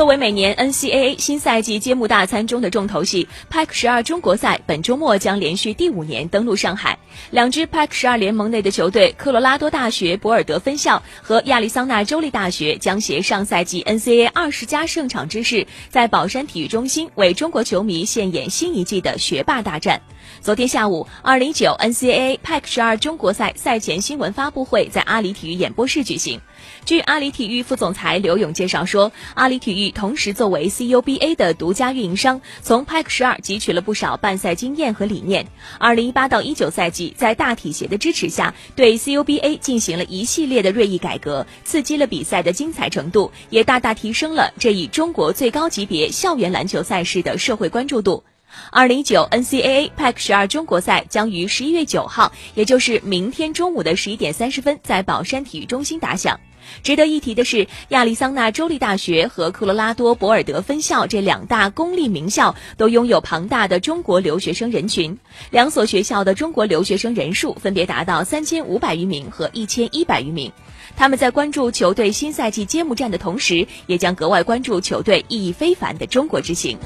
作为每年 NCAA 新赛季揭幕大餐中的重头戏，PAC 十二中国赛本周末将连续第五年登陆上海。两支 PAC 十二联盟内的球队科罗拉多大学博尔德分校和亚利桑那州立大学将携上赛季 NCAA 二十加胜场之势，在宝山体育中心为中国球迷献演新一季的学霸大战。昨天下午，二零一九 NCAA PAC 十二中国赛赛前新闻发布会在阿里体育演播室举行。据阿里体育副总裁刘勇介绍说，阿里体育同时作为 CUBA 的独家运营商，从 PAC 十二汲取了不少办赛经验和理念。二零一八到一九赛季，在大体协的支持下，对 CUBA 进行了一系列的锐意改革，刺激了比赛的精彩程度，也大大提升了这一中国最高级别校园篮球赛事的社会关注度。二零一九 NCAA PAC 十二中国赛将于十一月九号，也就是明天中午的十一点三十分，在宝山体育中心打响。值得一提的是，亚利桑那州立大学和科罗拉多博尔德分校这两大公立名校都拥有庞大的中国留学生人群，两所学校的中国留学生人数分别达到三千五百余名和一千一百余名。他们在关注球队新赛季揭幕战的同时，也将格外关注球队意义非凡的中国之行。